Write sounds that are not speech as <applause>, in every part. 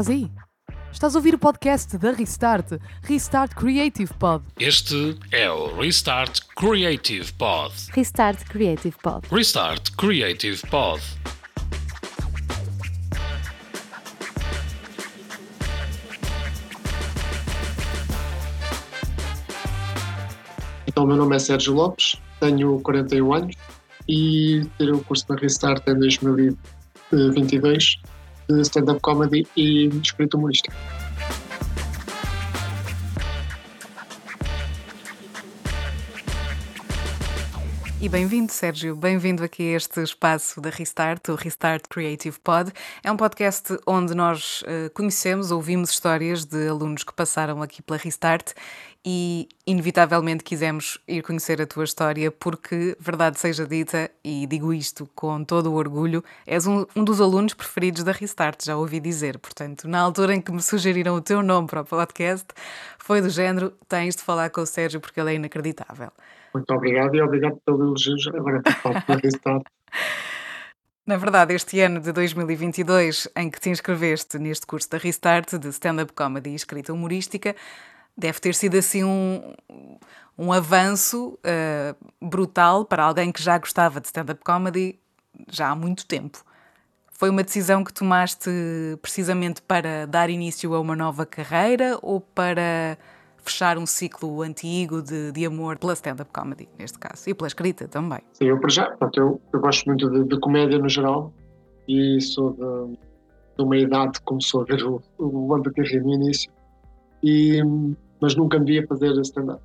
Estás aí? Estás a ouvir o podcast da Restart, Restart Creative Pod. Este é o Restart Creative Pod. Restart Creative Pod. Restart Creative Pod. Então, o meu nome é Sérgio Lopes, tenho 41 anos e tirei o curso da Restart em 2022 stand-up comedy e escrita humorística. E bem-vindo, Sérgio. Bem-vindo aqui a este espaço da Restart, o Restart Creative Pod. É um podcast onde nós uh, conhecemos, ouvimos histórias de alunos que passaram aqui pela Restart e, inevitavelmente, quisemos ir conhecer a tua história porque, verdade seja dita, e digo isto com todo o orgulho, és um, um dos alunos preferidos da Restart, já ouvi dizer. Portanto, na altura em que me sugeriram o teu nome para o podcast, foi do género: tens de falar com o Sérgio porque ele é inacreditável. Muito obrigado e obrigado pelo elogio. Agora para. <laughs> Na verdade, este ano de 2022, em que te inscreveste neste curso da Restart de stand-up comedy e escrita humorística, deve ter sido assim um, um avanço uh, brutal para alguém que já gostava de stand-up comedy já há muito tempo. Foi uma decisão que tomaste precisamente para dar início a uma nova carreira ou para fechar um ciclo antigo de, de amor pela stand-up comedy, neste caso, e pela escrita também? Sim, eu para já, portanto, eu, eu gosto muito de, de, comédia no geral e sou de, de uma idade que começou a ver o, o Carreira no início, e, mas nunca me via fazer stand-up.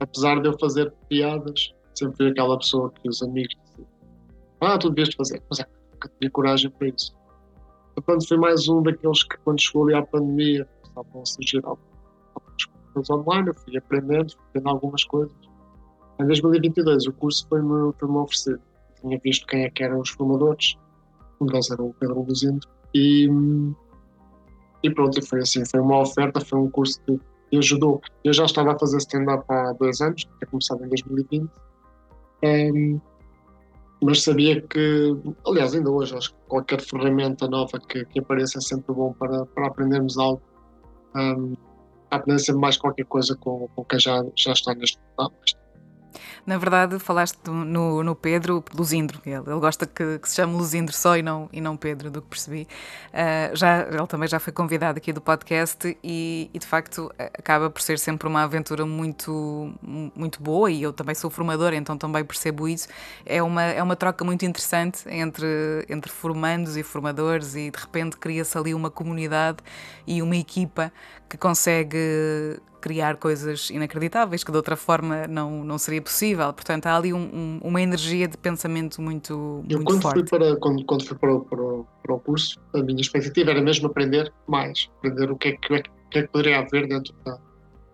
Apesar de eu fazer piadas, sempre fui aquela pessoa que os amigos diziam: Ah, tu devias fazer, mas é, nunca tive coragem para isso. Portanto, foi mais um daqueles que, quando chegou ali à pandemia, estavam a surgir algumas cursos online, eu fui aprendendo, aprendendo algumas coisas. Em 2022 o curso foi-me foi oferecido. Tinha visto quem é que eram os formadores, um deles era o Pedro Luzindo, e, e pronto, foi assim, foi uma oferta, foi um curso que me ajudou. Eu já estava a fazer stand-up há dois anos, tinha começado em 2020, um, mas sabia que, aliás, ainda hoje, acho que qualquer ferramenta nova que, que apareça é sempre bom para, para aprendermos algo. Um, aprender sempre mais qualquer coisa com, com quem já, já está neste momento. Na verdade, falaste no, no Pedro Luzindro. Ele, ele gosta que, que, se chame Luzindro só e não, e não Pedro, do que percebi. Uh, já, ele também já foi convidado aqui do podcast e, e, de facto, acaba por ser sempre uma aventura muito, muito boa. E eu também sou formadora, então também percebo isso. É uma, é uma troca muito interessante entre, entre formandos e formadores, e de repente cria-se ali uma comunidade e uma equipa que consegue criar coisas inacreditáveis que de outra forma não, não seria possível. Portanto, há ali um, um, uma energia de pensamento muito, Eu, muito quando forte. Fui para, quando, quando fui para o, para, o, para o curso, a minha expectativa era mesmo aprender mais, aprender o que é que, o que, é que poderia haver dentro da, da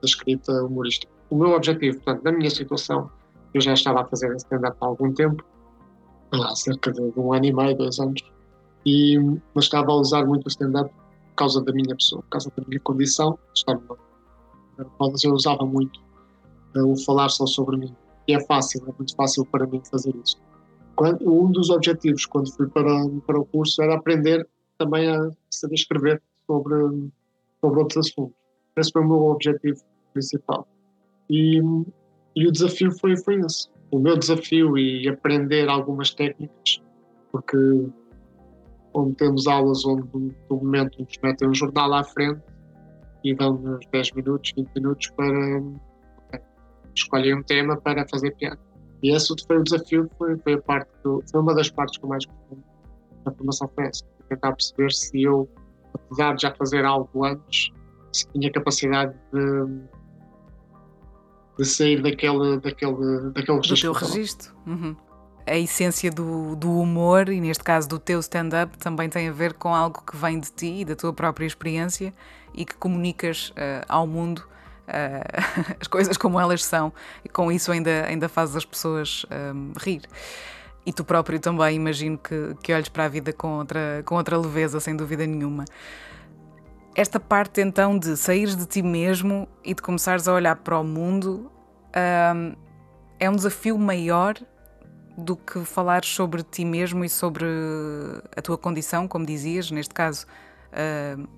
escrita humorística. O meu objetivo, portanto, na minha situação, eu já estava a fazer stand-up há algum tempo, há cerca de um ano e meio, dois anos, e, mas estava a usar muito o stand-up por causa da minha pessoa, por causa da minha condição, estar numa mas eu usava muito uh, o falar só sobre mim. E é fácil, é muito fácil para mim fazer isso. Quando, um dos objetivos quando fui para, para o curso era aprender também a saber escrever sobre, sobre outros assuntos. Esse foi o meu objetivo principal. E, e o desafio foi, foi esse. O meu desafio e aprender algumas técnicas, porque onde temos aulas onde no momento nos metem um jornal à frente e dão-nos 10 minutos, 20 minutos para escolher um tema para fazer piada. E esse foi o desafio, foi, foi, a parte do, foi uma das partes que eu mais gostei da formação foi essa, tentar perceber se eu, apesar de já fazer algo antes, se tinha capacidade de, de sair daquele, daquele, daquele registro. Do teu registro. Uhum. A essência do, do humor, e neste caso do teu stand-up, também tem a ver com algo que vem de ti e da tua própria experiência e que comunicas uh, ao mundo uh, <laughs> as coisas como elas são e com isso ainda, ainda fazes as pessoas um, rir. E tu próprio também imagino que, que olhes para a vida com outra, com outra leveza, sem dúvida nenhuma. Esta parte então de saíres de ti mesmo e de começares a olhar para o mundo um, é um desafio maior do que falar sobre ti mesmo e sobre a tua condição, como dizias, neste caso, uh,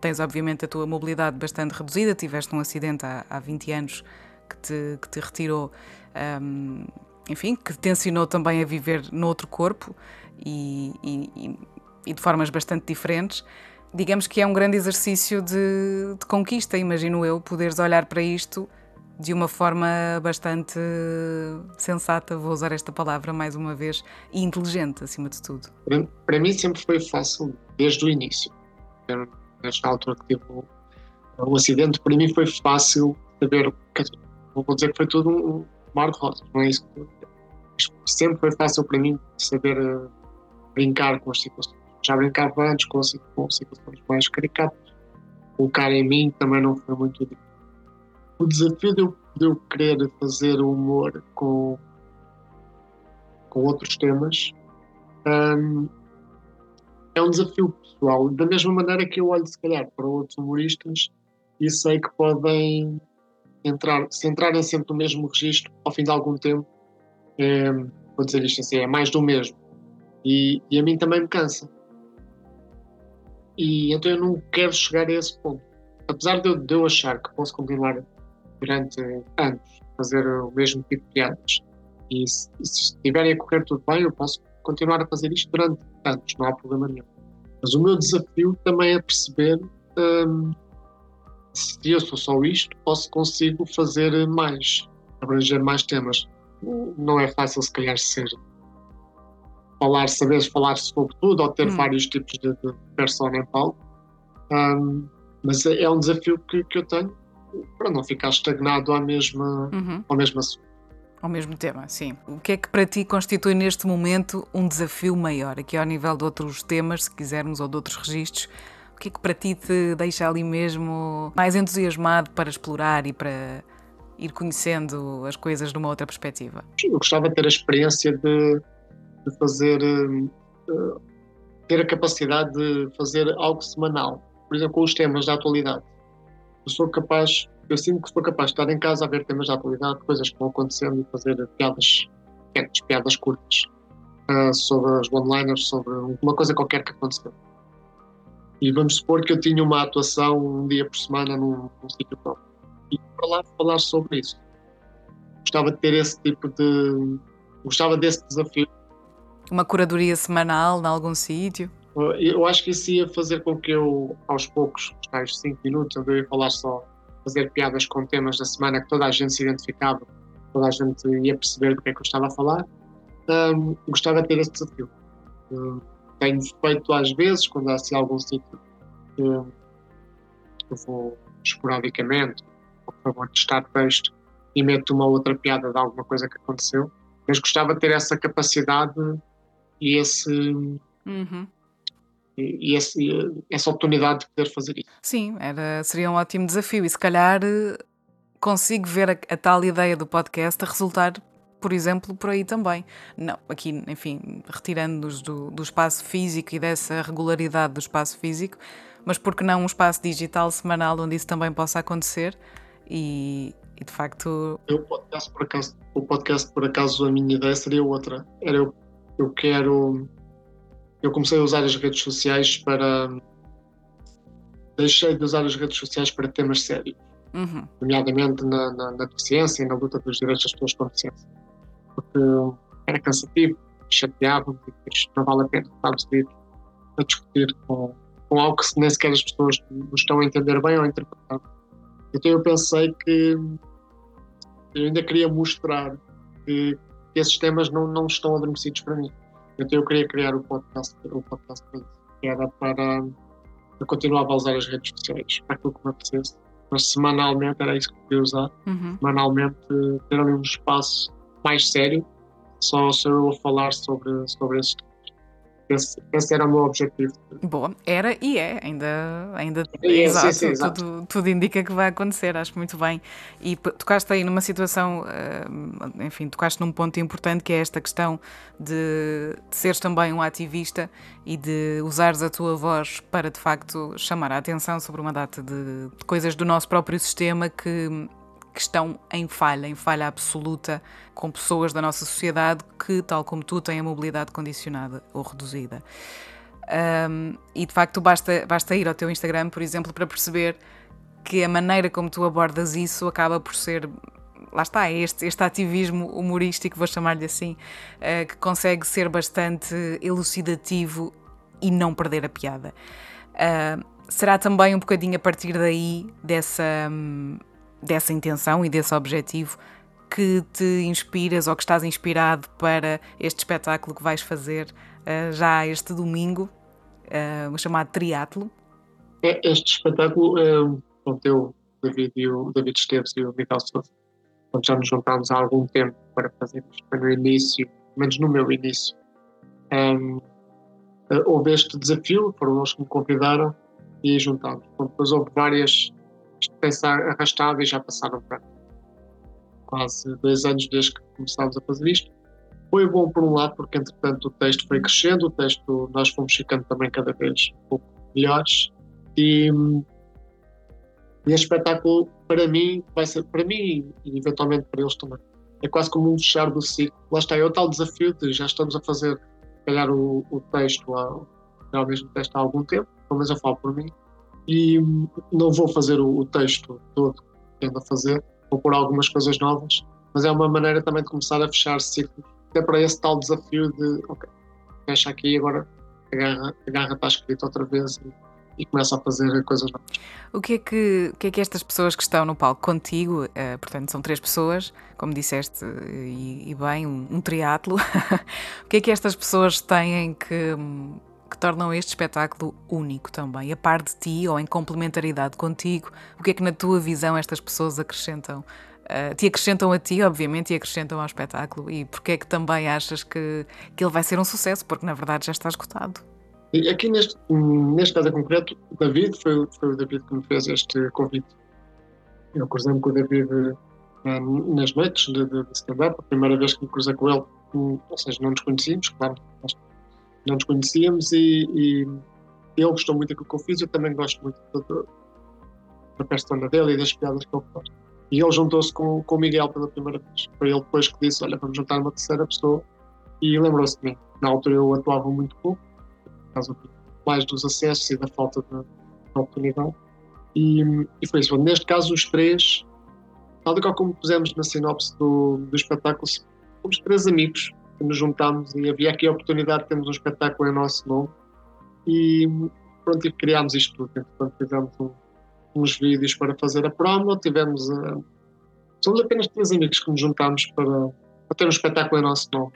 tens obviamente a tua mobilidade bastante reduzida, tiveste um acidente há, há 20 anos que te, que te retirou, um, enfim, que te ensinou também a viver noutro corpo e, e, e de formas bastante diferentes. Digamos que é um grande exercício de, de, conquista, imagino eu, poderes olhar para isto de uma forma bastante sensata, vou usar esta palavra mais uma vez, e inteligente, acima de tudo. Para, para mim sempre foi fácil, desde o início. Nesta altura que tive o, o acidente, para mim foi fácil saber, vou dizer que foi tudo um mar de rosas, não é isso? Sempre foi fácil para mim saber uh, brincar com as situações. Já brincava antes com, com situações mais caricatas. Colocar em mim também não foi muito difícil o desafio de eu, de eu querer fazer humor com, com outros temas um, é um desafio pessoal. Da mesma maneira que eu olho, se calhar, para outros humoristas e sei que podem entrar, se entrarem sempre no mesmo registro, ao fim de algum tempo, é, vou dizer isto assim, é mais do mesmo. E, e a mim também me cansa. E então eu não quero chegar a esse ponto. Apesar de eu, de eu achar que posso continuar durante anos fazer o mesmo tipo de piadas. E se, se estiverem a correr tudo bem, eu posso continuar a fazer isto durante anos, não há problema nenhum. Mas o meu desafio também é perceber hum, se eu sou só isto ou se consigo fazer mais, abranger mais temas. Não é fácil, se calhar, ser falar, saber falar sobre tudo ou ter hum. vários tipos de, de persona em palco. Um, mas é, é um desafio que, que eu tenho para não ficar estagnado à mesma, uhum. ao mesmo assunto. Ao mesmo tema, sim. O que é que para ti constitui neste momento um desafio maior, aqui ao nível de outros temas, se quisermos, ou de outros registros? O que é que para ti te deixa ali mesmo mais entusiasmado para explorar e para ir conhecendo as coisas de uma outra perspectiva? Eu gostava de ter a experiência de, de fazer, uh, ter a capacidade de fazer algo semanal, por exemplo, com os temas da atualidade eu sou capaz, eu sinto que sou capaz de estar em casa a ver temas de atualidade, coisas que vão acontecendo e fazer piadas, pequenas, piadas curtas uh, sobre os one-liners, sobre uma coisa qualquer que aconteceu. E vamos supor que eu tinha uma atuação um dia por semana num, num sítio próprio. E para lá falar sobre isso. Gostava de ter esse tipo de. Gostava desse desafio. Uma curadoria semanal em algum sítio? Eu acho que isso ia fazer com que eu, aos poucos, os tais 5 minutos, onde eu ia falar só, fazer piadas com temas da semana que toda a gente se identificava, toda a gente ia perceber do que é que eu estava a falar, um, gostava de ter esse desafio. Um, tenho feito às vezes, quando há assim, algum sítio que eu vou esporadicamente, por favor, testar texto e meto uma outra piada de alguma coisa que aconteceu, mas gostava de ter essa capacidade e esse. Uhum e, esse, essa oportunidade de poder fazer isso. Sim, era, seria um ótimo desafio e se calhar consigo ver a, a tal ideia do podcast a resultar por exemplo, por aí também. Não, aqui, enfim, retirando-nos do, do espaço físico e dessa regularidade do espaço físico, mas porque não um espaço digital semanal onde isso também possa acontecer e, e de facto. Eu, podcast, por acaso, o podcast, por acaso, a minha ideia seria outra. Era eu, eu quero eu comecei a usar as redes sociais para. Deixei de usar as redes sociais para temas sérios, uhum. nomeadamente na, na, na, deficiência e na luta dos direitos das pessoas com deficiência. Porque era cansativo, chateava-me não vale a pena estarmos ali a discutir com, com algo que nem sequer as pessoas estão a entender bem ou a interpretar. Então eu pensei que eu ainda queria mostrar que esses temas não, não estão adormecidos para mim. Então eu queria criar o podcast, o podcast que era para eu continuava a usar as redes sociais para aquilo que me apetecesse, mas semanalmente era isso que eu queria usar, uhum. semanalmente ter ali um espaço mais sério, só, só eu falar sobre, sobre esses. Esse, esse, era o meu objetivo. Boa, era e é, ainda, ainda é, exato, sim, sim, exato. Tudo, tudo, indica que vai acontecer, acho muito bem. E tocaste aí numa situação, eh, enfim, tocaste num ponto importante que é esta questão de, de seres também um ativista e de usares a tua voz para de facto chamar a atenção sobre uma data de, de coisas do nosso próprio sistema que que estão em falha, em falha absoluta, com pessoas da nossa sociedade que, tal como tu, têm a mobilidade condicionada ou reduzida. Um, e de facto basta, basta ir ao teu Instagram, por exemplo, para perceber que a maneira como tu abordas isso acaba por ser lá está, este, este ativismo humorístico, vou chamar-lhe assim, uh, que consegue ser bastante elucidativo e não perder a piada. Uh, será também um bocadinho a partir daí, dessa, um, dessa intenção e desse objetivo, que te inspiras ou que estás inspirado para este espetáculo que vais fazer uh, já este domingo, uh, chamado Triatlo? É, este espetáculo, uh, pronto, eu, David, e o David Esteves e o Miguel Sousa, já nos juntámos há algum tempo para fazer isto, no início, menos no meu início. Um, uh, houve este desafio, foram eles que me convidaram e juntámos. Depois houve várias pensar arrastado e já passaram para quase dois anos desde que começámos a fazer isto. Foi bom por um lado, porque entretanto o texto foi crescendo, o texto nós fomos ficando também cada vez um pouco melhores e, e este espetáculo para mim vai ser, para mim e eventualmente para eles também, é quase como um fechar do ciclo. Lá está, é o tal desafio de já estamos a fazer, calhar, o, o texto, há, o mesmo texto há algum tempo, pelo menos eu falo por mim, e não vou fazer o, o texto todo que ando a fazer, vou pôr algumas coisas novas, mas é uma maneira também de começar a fechar ciclos, até para esse tal desafio de, ok, fecha aqui agora a garra, a garra está escrita outra vez e, e começa a fazer coisas novas. O que é que, o que, é que estas pessoas que estão no palco contigo, uh, portanto são três pessoas, como disseste, e, e bem, um, um triatlo, <laughs> o que é que estas pessoas têm que que tornam este espetáculo único também, a par de ti ou em complementaridade contigo? O que é que, na tua visão, estas pessoas acrescentam? Uh, te acrescentam a ti, obviamente, e acrescentam ao espetáculo. E porquê é que também achas que, que ele vai ser um sucesso? Porque na verdade já está esgotado. E aqui neste, neste caso concreto, o David foi, foi o David que me fez este convite. Eu cruzei-me com o David uh, nas noites de, de, de stand-up, a primeira vez que me cruzei com ele, um, ou seja, não nos conhecíamos, claro, não nos conhecíamos e, e ele gostou muito daquilo que eu fiz, eu também gosto muito da, da persona dele e das piadas que ele faz. E ele juntou-se com, com o Miguel pela primeira vez. Foi ele depois que disse: Olha, vamos juntar uma terceira pessoa. E lembrou-se de mim. Na altura eu atuava muito pouco, por causa mais dos acessos e da falta de, de oportunidade. E, e, foi isso. Neste caso, os três, tal e qual como pusemos na sinopse do, do espetáculo, fomos três amigos nos juntámos e havia aqui a oportunidade de termos um espetáculo em nosso nome e pronto, e criámos isto tudo. Portanto, fizemos um, uns vídeos para fazer a promo, tivemos. Uh, somos apenas três amigos que nos juntámos para, para ter um espetáculo em nosso nome.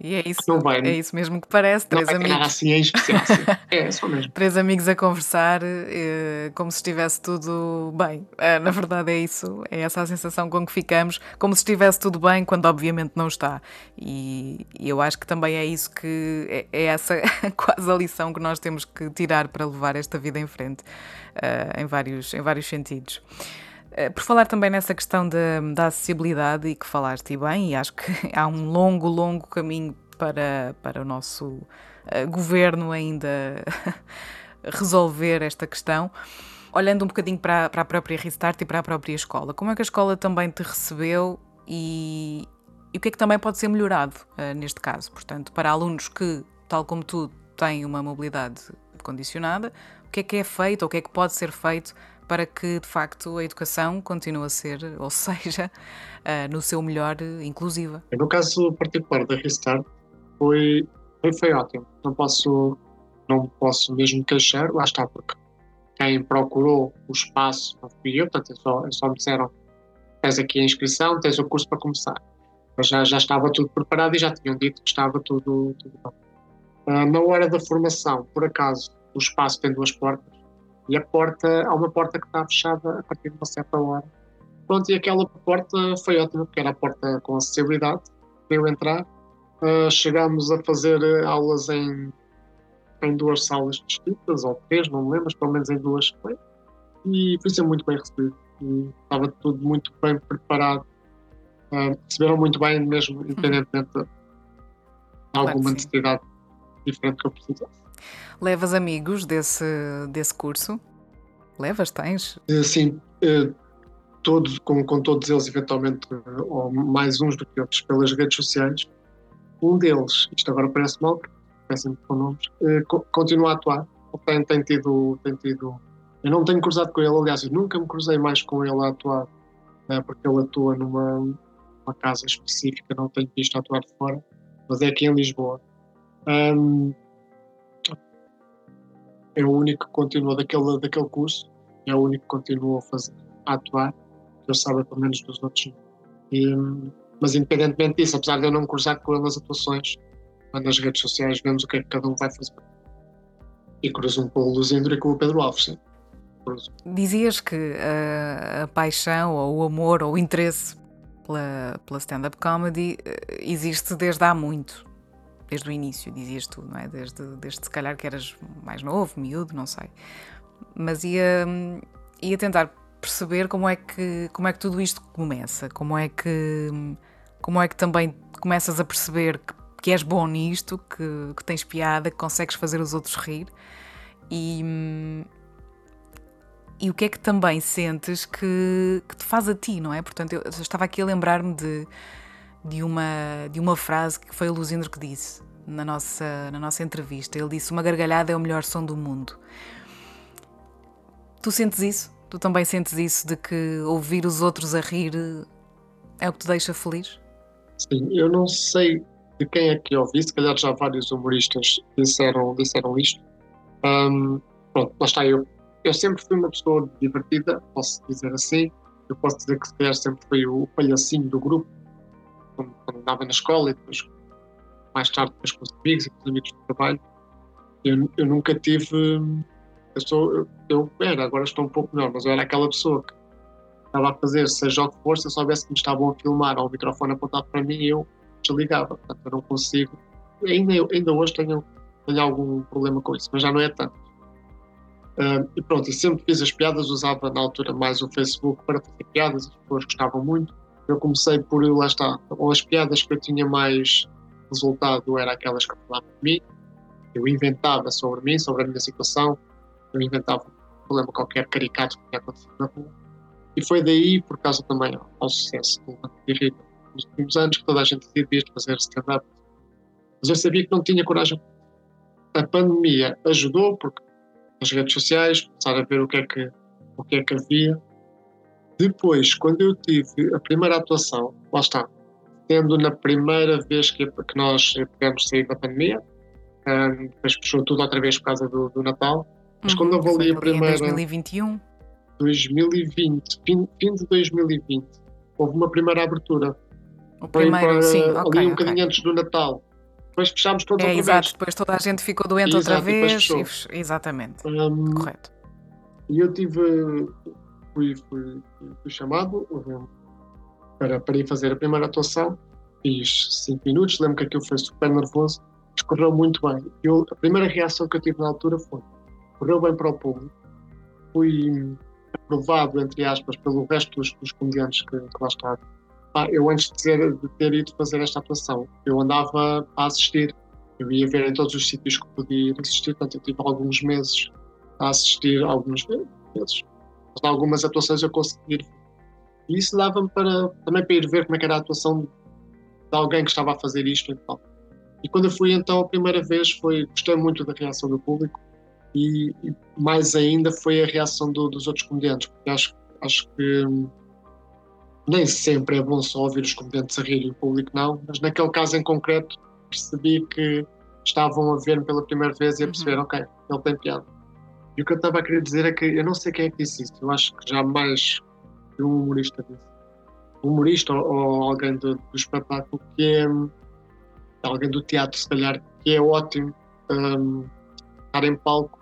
E é isso, não vai, é isso mesmo que parece. Três amigos. assim em especial. É, só mesmo. <laughs> Três amigos a conversar eh, como se estivesse tudo bem. Eh, na verdade é isso, é essa a sensação com que ficamos, como se estivesse tudo bem, quando obviamente não está. E, eu acho que também é isso que é, é, essa <laughs> quase a lição que nós temos que tirar para levar esta vida em frente, uh, em, vários, em vários sentidos. Eh, por falar também nessa questão da, da acessibilidade e que falaste bem, e acho que <laughs> há um longo, longo caminho para, para o nosso uh, governo ainda <laughs> resolver esta questão. Olhando um bocadinho para, para a própria Restart e para a própria escola, como é que a escola também te recebeu e, e o que é que também pode ser melhorado uh, neste caso? Portanto, para alunos que, tal como tu, têm uma mobilidade condicionada, o que é que é feito ou o que é que pode ser feito para que de facto a educação continue a ser, <laughs> ou seja, uh, no seu melhor, inclusiva. No caso particular da Restart, foi, foi, foi ótimo. Não posso, não posso mesmo queixar, lá está, porque quem procurou o espaço não fui eu, portanto, só, só me disseram: tens aqui a inscrição, tens o curso para começar. Mas já, já estava tudo preparado e já tinham dito que estava tudo, tudo bom. Na hora da formação, por acaso, o espaço tem duas portas e a porta, há uma porta que está fechada a partir de uma certa hora. Pronto, e aquela porta foi ótima, porque era a porta com acessibilidade para eu entrar. Uh, chegámos a fazer aulas em, em duas salas distintas, ou três, não me lembro, mas pelo menos em duas foi. E foi ser muito bem recebido. E estava tudo muito bem preparado. Uh, receberam muito bem, mesmo independentemente de alguma necessidade diferente que eu precisasse. Levas amigos desse, desse curso? Levas, tens? Eh, sim, eh, todos, com, com todos eles, eventualmente, eh, ou mais uns do que outros, pelas redes sociais. Um deles, isto agora parece mal, péssimo com nomes, continua a atuar. Tem, tem, tido, tem tido. Eu não tenho cruzado com ele, aliás, eu nunca me cruzei mais com ele a atuar, porque ele atua numa uma casa específica, não tenho visto atuar de fora, mas é aqui em Lisboa. Um, é o único que continua daquele, daquele curso, é o único que continua a, fazer, a atuar, eu saiba pelo menos dos outros. E, mas independentemente disso, apesar de eu não cruzar com ele nas atuações, nas redes sociais vemos o que é que cada um vai fazer. E cruzo-me com o Luzindro e com o Pedro Alves, sim. Dizias que a, a paixão ou o amor ou o interesse pela, pela stand-up comedy eh, existe desde há muito desde o início, dizias tu, não é? Desde, desde se calhar que eras mais novo, miúdo, não sei. Mas ia, ia tentar perceber como é que como é que tudo isto começa, como é que como é que também começas a perceber que, que és bom nisto, que, que tens piada, que consegues fazer os outros rir e e o que é que também sentes que, que te faz a ti, não é? Portanto, eu, eu estava aqui a lembrar-me de de uma, de uma frase que foi o Luzindro que disse na nossa, na nossa entrevista. Ele disse: Uma gargalhada é o melhor som do mundo. Tu sentes isso? Tu também sentes isso de que ouvir os outros a rir é o que te deixa feliz? Sim, eu não sei de quem é que ouvi, se calhar já vários humoristas disseram, disseram isto. Um, pronto, lá está eu. Eu sempre fui uma pessoa divertida, posso dizer assim. Eu posso dizer que se calhar sempre fui o palhacinho do grupo quando, quando andava na escola e depois mais tarde depois com os amigos e com os amigos do trabalho. Eu, eu nunca tive. Eu, sou, eu, eu era, agora estou um pouco melhor, mas eu era aquela pessoa que estava a fazer, seja o que for, se eu soubesse que me estavam a filmar ou o microfone apontado para mim, eu desligava. Portanto, eu não consigo. Ainda, ainda hoje tenho, tenho algum problema com isso, mas já não é tanto. Uh, e pronto, e sempre fiz as piadas, usava na altura mais o Facebook para fazer piadas, as pessoas gostavam muito. Eu comecei por, lá está, ou as piadas que eu tinha mais resultado era aquelas que falavam de mim, eu inventava sobre mim, sobre a minha situação, eu inventava um problema qualquer caricato que tinha acontecido na rua. E foi daí, por causa também ao sucesso do Rita nos últimos anos, que toda a gente decidiu fazer stand-up. Mas eu sabia que não tinha coragem. A pandemia ajudou, porque as redes sociais começaram a ver o que é que, o que, é que havia depois, quando eu tive a primeira atuação, lá está, tendo na primeira vez que, que nós pudemos sair da pandemia, um, depois fechou tudo outra vez por causa do, do Natal, mas uhum, quando eu ali a primeira. 2021? 2020, fim, fim de 2020, houve uma primeira abertura. O primeiro, para, sim, ali okay, um bocadinho okay. antes do Natal. Depois fechámos todos é, outra exato, vez. depois toda a gente ficou doente exato, outra vez. E, exatamente. Um, Correto. E eu tive fui, fui, fui chamado para, para ir fazer a primeira atuação. Fiz 5 minutos, lembro que aquilo foi super nervoso, correu muito bem. Eu, a primeira reação que eu tive na altura foi: correu bem para o público, fui aprovado, entre aspas, pelo resto dos, dos comediantes que, que lá estavam. Ah, eu, antes de ter, de ter ido fazer esta atuação, eu andava a assistir. Eu ia ver em todos os sítios que podia ir assistir, portanto, eu tive alguns meses a assistir, alguns meses, em algumas atuações eu consegui. E isso dava-me para, também para ir ver como é era a atuação de alguém que estava a fazer isto e tal. E quando eu fui então a primeira vez, foi, gostei muito da reação do público e, e mais ainda foi a reação do, dos outros comediantes, porque acho, acho que hum, nem sempre é bom só ouvir os comediantes a rir e o público não, mas naquele caso em concreto percebi que estavam a ver-me pela primeira vez e a perceber, uhum. ok, ele tem piada. E o que eu estava a querer dizer é que eu não sei quem é que disse isso, eu acho que jamais um humorista disse. Um humorista ou, ou alguém do, do, espetáculo que é alguém do teatro, se calhar, que é ótimo um, estar em palco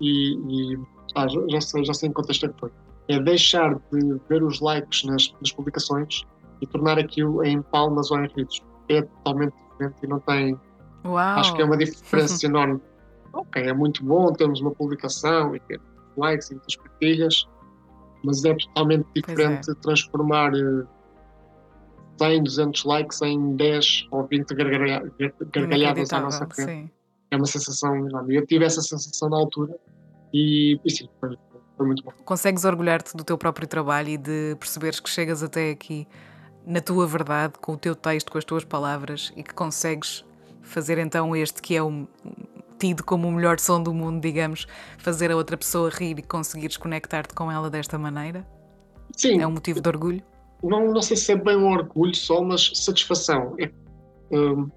e, e ah, já, sei, já sei em contexto é que foi. É deixar de ver os likes nas, nas publicações e tornar aquilo em palmas ou em risos. É totalmente diferente e não tem. Uau. Acho que é uma diferença <laughs> enorme ok, é muito bom termos uma publicação e ter likes e muitas partilhas, mas é totalmente é. diferente é. transformar 100, eh, 200 likes em 10 ou 20 gargalha, gargalhadas à nossa frente. Sim. É uma sensação enorme. Eu tive essa sensação na altura e, e sim, foi, foi muito bom. Consegues orgulhar-te do teu próprio trabalho e de perceberes que chegas até aqui na tua verdade, com o teu texto, com as tuas palavras e que consegues fazer então este que é o tido como o melhor som do mundo, digamos, fazer a outra pessoa rir e conseguires conectar-te com ela desta maneira? Sim. É um motivo de orgulho? Não, não sei se é bem um orgulho só, mas satisfação. É, hum,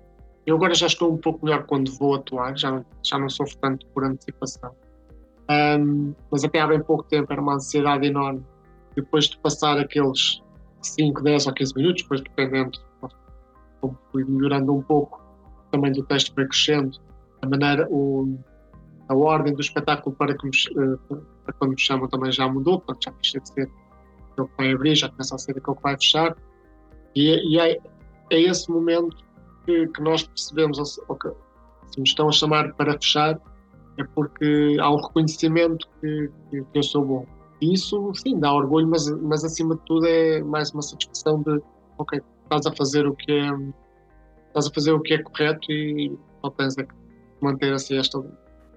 eu agora já estou um pouco melhor quando vou atuar, já não, já não sofro tanto por antecipação. Um, mas até há bem pouco tempo era uma ansiedade enorme. Depois de passar aqueles 5, 10 ou 15 minutos, depois dependendo como fui melhorando um pouco, também do texto foi crescendo, a maneira, o, a ordem do espetáculo para, que me, eh, para quando me chamam também já mudou, portanto já deixa de ser aquele que vai abrir, já começa a ser aquele que vai fechar. E, e é, é esse momento que, que nós percebemos, se me estão a chamar para fechar, é porque há um reconhecimento que, que, eu sou bom. E isso, sim, dá orgulho, mas, mas acima de tudo é mais uma satisfação de, ok, estás a fazer o que é, estás a fazer o que é correto e só tens é que manter assim esta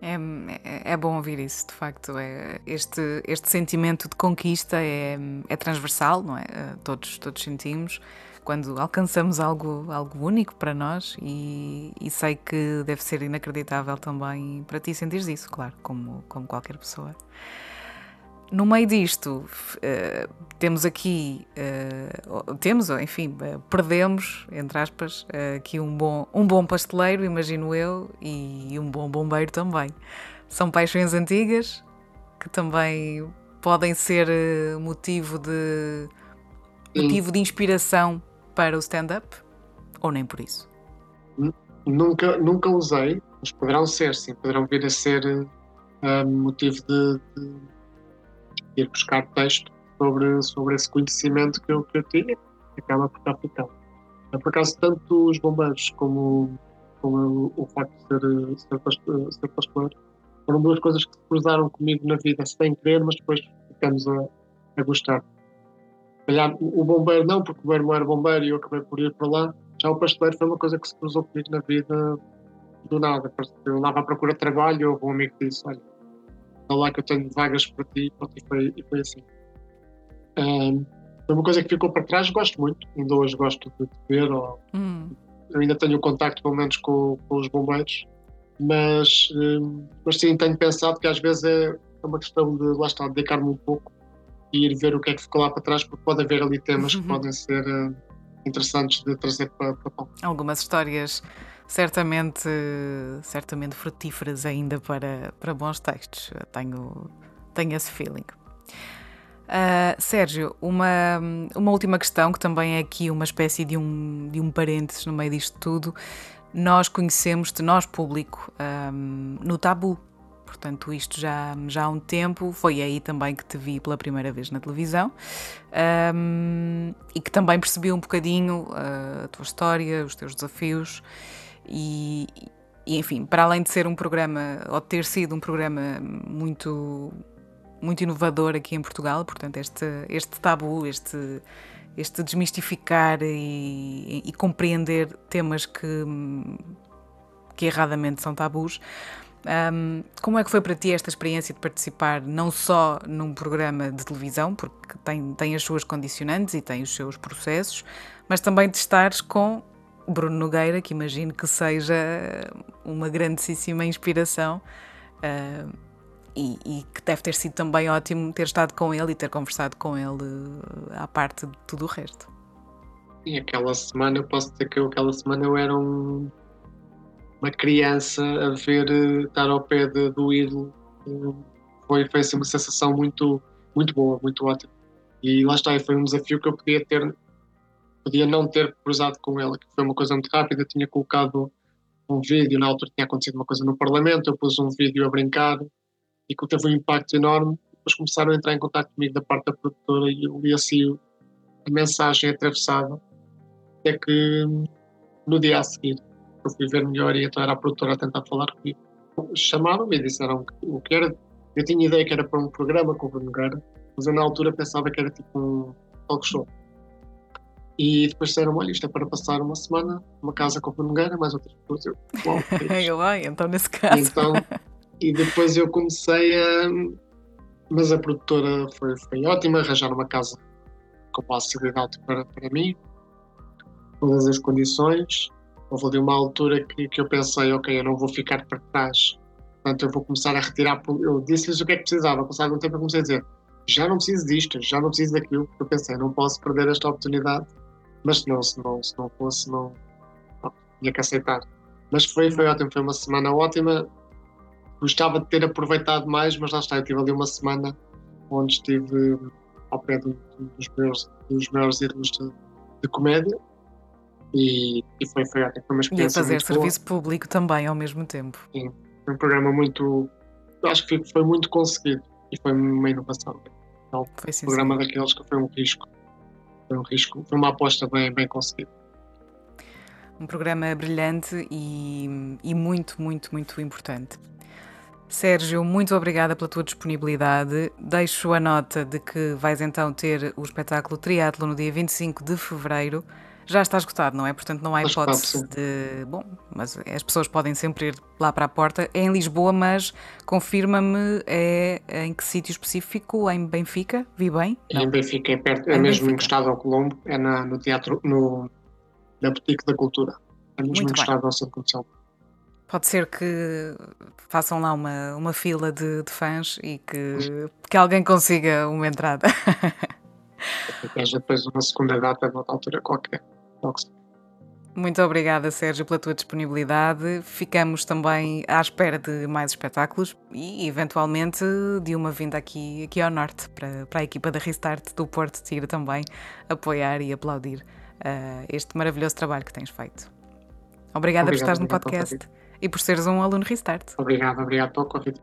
é, é, é, bom ouvir isso, de facto. É, este, este sentimento de conquista é, é transversal, não é? Todos, todos sentimos quando alcançamos algo, algo único para nós e, e, sei que deve ser inacreditável também para ti sentires isso, claro, como, como qualquer pessoa. No meio disto, uh, temos aqui, uh, temos, enfim, uh, perdemos, entre aspas, aqui um bom, um bom pasteleiro, imagino eu, e um bom bombeiro também. São paixões antigas que também podem ser motivo de, motivo de inspiração para o stand-up? Ou nem por isso? Nunca, nunca usei, mas poderão ser, sim, poderão vir a ser uh, motivo de, de, ir buscar texto sobre, sobre esse conhecimento que eu, que eu tinha, acaba por estar ficando. Por acaso, tanto os bombeiros como, como o, o facto de ser, ser, ser pastor foram duas coisas que se cruzaram comigo na vida sem querer, mas depois ficamos a, a gostar calhar o bombeiro não, porque o bombeiro não era bombeiro e eu acabei por ir para lá. Já o pasteleiro foi uma coisa que se cruzou comigo na vida do nada. Eu andava à procura de trabalho e houve um amigo que disse: Olha, está lá que eu tenho vagas para ti, e foi, e foi assim. Um, foi uma coisa que ficou para trás, gosto muito, ainda hoje gosto de ver. Ou, hum. Ainda tenho contacto, pelo menos, com, com os bombeiros, mas, um, mas sim, tenho pensado que às vezes é, é uma questão de, lá está, dedicar-me um pouco e ir ver o que é que ficou lá para trás, porque pode haver ali temas uhum. que podem ser uh, interessantes de trazer para, para. Algumas histórias certamente, certamente frutíferas ainda para, para bons textos. Tenho, tenho esse feeling. Uh, Sérgio, uma, uma última questão que também é aqui uma espécie de um, de um parênteses no meio disto tudo. Nós conhecemos-te, nós público, um, no Tabu, portanto, isto já, já há um tempo. Foi aí também que te vi pela primeira vez na televisão um, e que também percebi um bocadinho uh, a tua história, os teus desafios. E, e, enfim, para além de ser um programa, ou ter sido um programa muito, muito inovador aqui em Portugal, portanto, este, este tabu, este, este desmistificar e, e compreender temas que, que erradamente são tabus. Um, como é que foi para ti esta experiência de participar não só num programa de televisão, porque tem, tem as suas condicionantes e tem os seus processos, mas também de estares com Bruno Nogueira, que imagino que seja uma grandíssima inspiração uh, e, e, que deve ter sido também ótimo ter estado com ele e ter conversado com ele à parte de tudo o resto. E aquela semana, eu posso dizer que eu, aquela semana eu era um uma criança a ver eh, estar ao pé de, do ídolo eh, foi, foi assim, uma sensação muito, muito boa, muito ótima. E lá está, foi um desafio que eu podia ter, podia não ter cruzado com ele, que foi uma coisa muito rápida. Eu tinha colocado um vídeo, na altura tinha acontecido uma coisa no Parlamento, eu pus um vídeo a brincar e que teve um impacto enorme. Depois começaram a entrar em contato comigo da parte da produtora e eu li assim a mensagem atravessada. É que no dia a seguir eu fui ver melhor e então era a produtora a tentar falar comigo. Chamaram-me e disseram o que era. Eu tinha ideia que era para um programa com o Bruno Guerra, mas eu na altura pensava que era tipo um talk show. E depois disseram: olha, isto é para passar uma semana numa casa com Guerra, mais pessoas. Eu, <laughs> eu lá, então nesse caso. Então, e depois eu comecei a. Mas a produtora foi, foi ótima, arranjaram uma casa com facilidade para, para mim, todas as condições houve ali uma altura que, que eu pensei, ok, eu não vou ficar para trás, portanto eu vou começar a retirar, eu disse-lhes o que é que precisava, passado um tempo eu comecei a dizer, já não preciso disto, já não preciso daquilo, porque eu pensei, não posso perder esta oportunidade, mas se não, se não, se não fosse, não, tinha que aceitar. Mas foi, foi ótimo, foi uma semana ótima, gostava de ter aproveitado mais, mas lá está, eu tive ali uma semana onde estive ao pé do, dos, meus, dos meus ídolos de, de comédia e, e, foi, foi ótimo, foi uma experiência E a fazer serviço boa. público também ao mesmo tempo. Sim, foi um programa muito, acho que foi muito conseguido e foi uma inovação. Então, foi sim, um programa daqueles que foi um risco, foi um risco, foi uma aposta bem, bem conseguida. Um programa brilhante e, e muito, muito, muito importante. Sérgio, muito obrigada pela tua disponibilidade. Deixo a nota de que vais então ter o espetáculo Triatlo no dia 25 de fevereiro. Já está esgotado, não é? Portanto, não há hipótese de. Bom, mas as pessoas podem sempre ir lá para a porta. É em Lisboa, mas confirma-me, é em que sítio específico? Em Benfica? Vi bem? Não. Em Benfica, é, perto, é, mesmo Benfica. encostado ao Colombo, é na, no teatro, no, na Boutique da Cultura. É mesmo Muito encostado ao Centro Comercial. Pode ser que façam lá uma, uma fila de, de fãs e que, que alguém consiga uma entrada. <laughs> Veja depois uma segunda data, noutra altura qualquer. Muito obrigada, Sérgio, pela tua disponibilidade. Ficamos também à espera de mais espetáculos e, eventualmente, de uma vinda aqui, aqui ao Norte, para, para a equipa da Restart do Porto Tigre também apoiar e aplaudir uh, este maravilhoso trabalho que tens feito. Obrigada obrigado, por estares no podcast e por seres um aluno Restart. Obrigado, obrigado pelo convite.